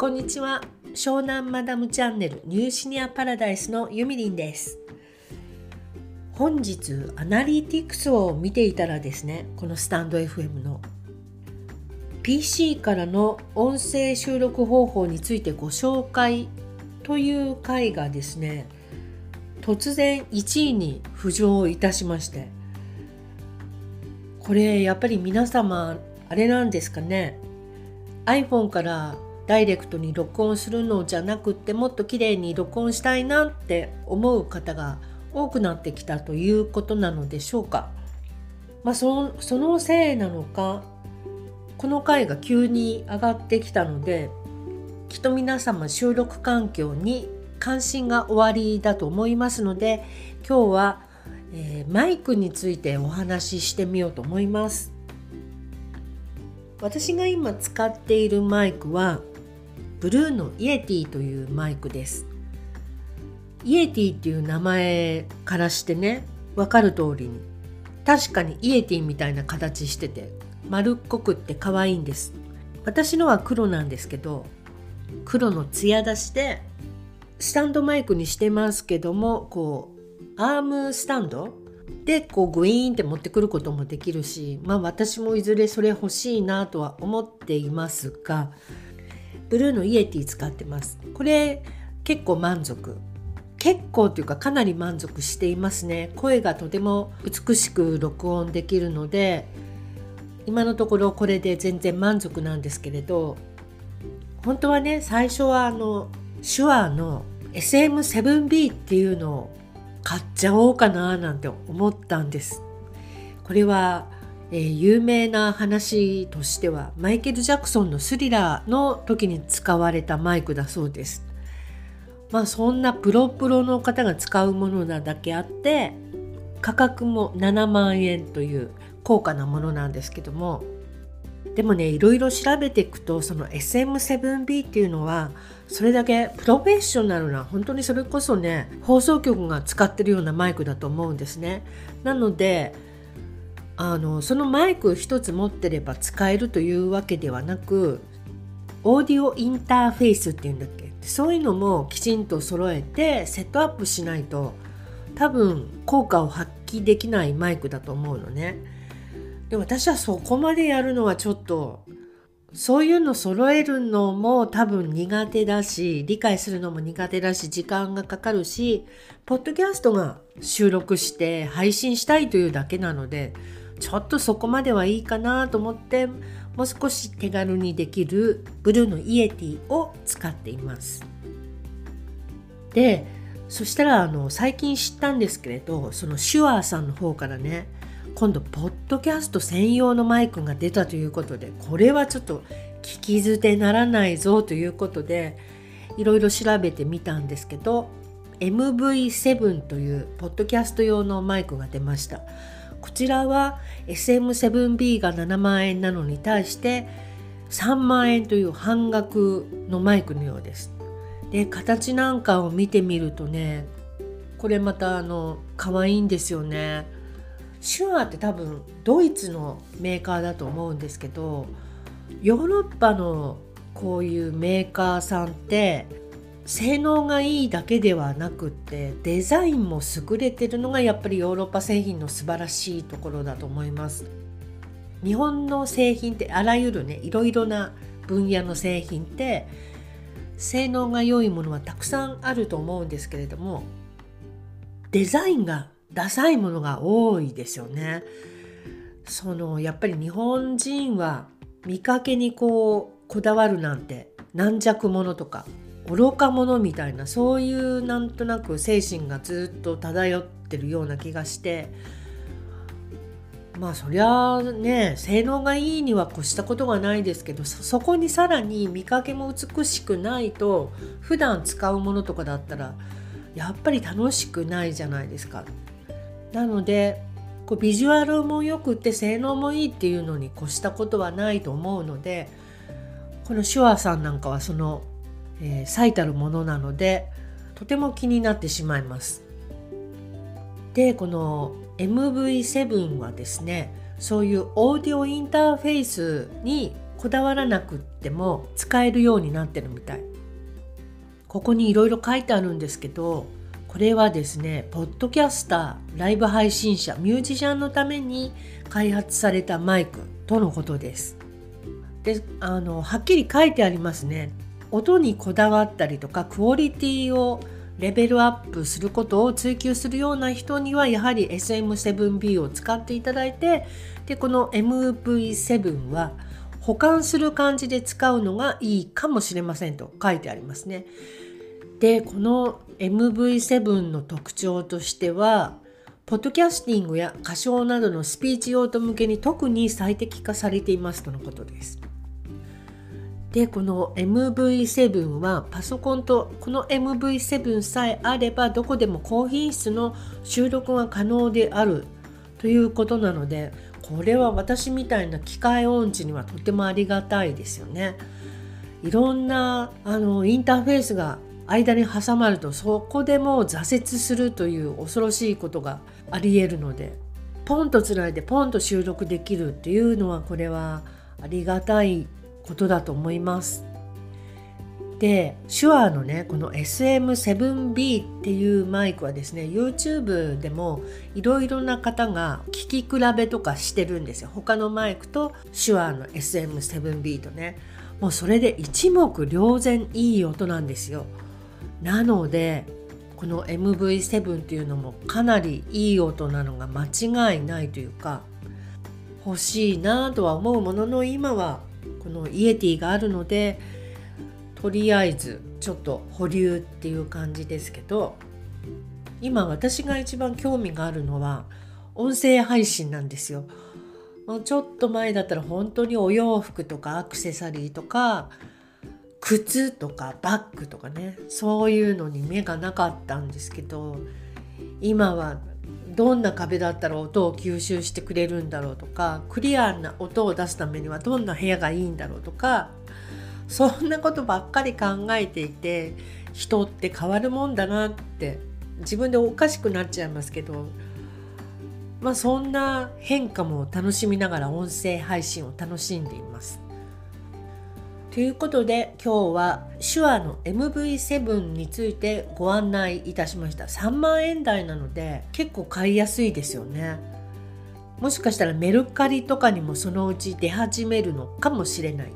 こんにちは。湘南マダムチャンネルニューシニアパラダイスのゆみりんです。本日アナリティクスを見ていたらですねこのスタンド FM の PC からの音声収録方法についてご紹介という回がですね突然1位に浮上いたしましてこれやっぱり皆様あれなんですかね？iPhone からダイレクトに録音するのじゃなくってもっと綺麗に録音したいなって思う方が多くなってきたということなのでしょうか。まあ、そそのせいなのかこの回が急に上がってきたのできっと皆様収録環境に関心がおありだと思いますので今日は、えー、マイクについてお話ししてみようと思います。私が今使っているマイクはブルーのイエティというマイクです。イエティっていう名前からしてね分かる通りに確かにイエティみたいな形してて丸っこくって可愛いんです。私のは黒なんですけど黒の艶出しでスタンドマイクにしてますけどもこうアームスタンド？でこうグイーンって持ってくることもできるしまあ私もいずれそれ欲しいなとは思っていますがブルーのイエティ使ってます。これ結構満足。結構というかかなり満足していますね。声がとても美しく録音できるので今のところこれで全然満足なんですけれど本当はね最初はあの手話の SM7B っていうのを買っちゃおうかななんて思ったんです。これはえー、有名な話としてはマイケル・ジャクソンの「スリラー」の時に使われたマイクだそうです。まあそんなプロプロの方が使うものなだけあって価格も7万円という高価なものなんですけどもでもねいろいろ調べていくとその SM7B っていうのはそれだけプロフェッショナルな本当にそれこそね放送局が使ってるようなマイクだと思うんですね。なのであのそのマイク一つ持ってれば使えるというわけではなくオーディオインターフェースっていうんだっけ？そういうのもきちんと揃えてセットアップしないと多分効果を発揮できないマイクだと思うのね。で私はそこまでやるのはちょっとそういうの揃えるのも多分苦手だし理解するのも苦手だし時間がかかるしポッドキャストが収録して配信したいというだけなのでちょっとそこまではいいかなと思ってもう少し手軽にできるブルーのイエティを使っています。でそしたらあの最近知ったんですけれどそのシュアーさんの方からね今度ポッドキャスト専用のマイクが出たということでこれはちょっと聞き捨てならないぞということでいろいろ調べてみたんですけど MV7 というポッドキャスト用のマイクが出ました。こちらは SM7B が7万円なのに対して3万円という半額のマイクのようです。で形なんかを見てみるとねこれまたあの可愛いんですよね。シュアって多分ドイツのメーカーだと思うんですけどヨーロッパのこういうメーカーさんって性能がいいだけではなくってデザインも優れてるのがやっぱりヨーロッパ製品の素晴らしいところだと思います。日本の製品ってあらゆるねいろいろな分野の製品って性能が良いものはたくさんあると思うんですけれどもデザインがダサいものが多いですよね。そのやっぱり日本人は見かけにこうこだわるなんて軟弱者とか愚か者みたいなそういうなんとなく精神がずっと漂ってるような気がしてまあそりゃあね性能がいいには越したことがないですけどそこにさらに見かけも美しくないと普段使うものとかだったらやっぱり楽しくないじゃないですか。なのでこうビジュアルもよくて性能もいいっていうのに越したことはないと思うのでこの手話さんなんかはそのえー、最たるものなのでとても気になってしまいます。でこの MV7 はですねそういうオーディオインターフェースにこだわらなくっても使えるようになってるみたい。ここにいろいろ書いてあるんですけどこれはですねポッドキャスターライブ配信者ミュージシャンのために開発されたマイクとのことです。であのはっきり書いてありますね。音にこだわったりとかクオリティをレベルアップすることを追求するような人にはやはり SM7B を使っていただいてでこの MV7 は保管する感じで使うのがいいかもしれませんと書いてありますね。でこの MV7 の特徴としてはポッドキャスティングや歌唱などのスピーチ用途向けに特に最適化されていますとのことです。でこの MV7 はパソコンとこの MV7 さえあればどこでも高品質の収録が可能であるということなのでこれは私みたいな機械音痴にはとてもありがたいですよね。いろんなあのインターフェースが間に挟まるとそこでもう挫折するという恐ろしいことがありえるのでポンとつないでポンと収録できるっていうのはこれはありがたいことだと思います。で手話のねこの SM7B っていうマイクはですね YouTube でもいろいろな方が聞き比べとかしてるんですよ。他のマイクと手話の SM7B とね。もうそれで一目瞭然いい音なんですよ。なのでこの MV7 っていうのもかなりいい音なのが間違いないというか欲しいなとは思うものの今はのイエティがあるのでとりあえずちょっと保留っていう感じですけど今私が一番興味があるのは音声配信なんですよ。ちょっと前だったら本当にお洋服とかアクセサリーとか靴とかバッグとかねそういうのに目がなかったんですけど今はどんな壁だったら音を吸収してくれるんだろうとかクリアな音を出すためにはどんな部屋がいいんだろうとかそんなことばっかり考えていて人って変わるもんだなって自分でおかしくなっちゃいますけどまあそんな変化も楽しみながら音声配信を楽しんでいます。ということで今日は手話の MV7 についてご案内いたしました。3万円台なので結構買いやすいですよね。もしかしたらメルカリとかにもそのうち出始めるのかもしれない。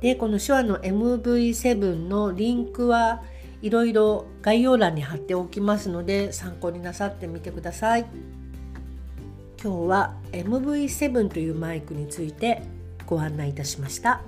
でこの手話の MV7 のリンクはいろいろ概要欄に貼っておきますので参考になさってみてください。今日は MV7 というマイクについてご案内いたしました。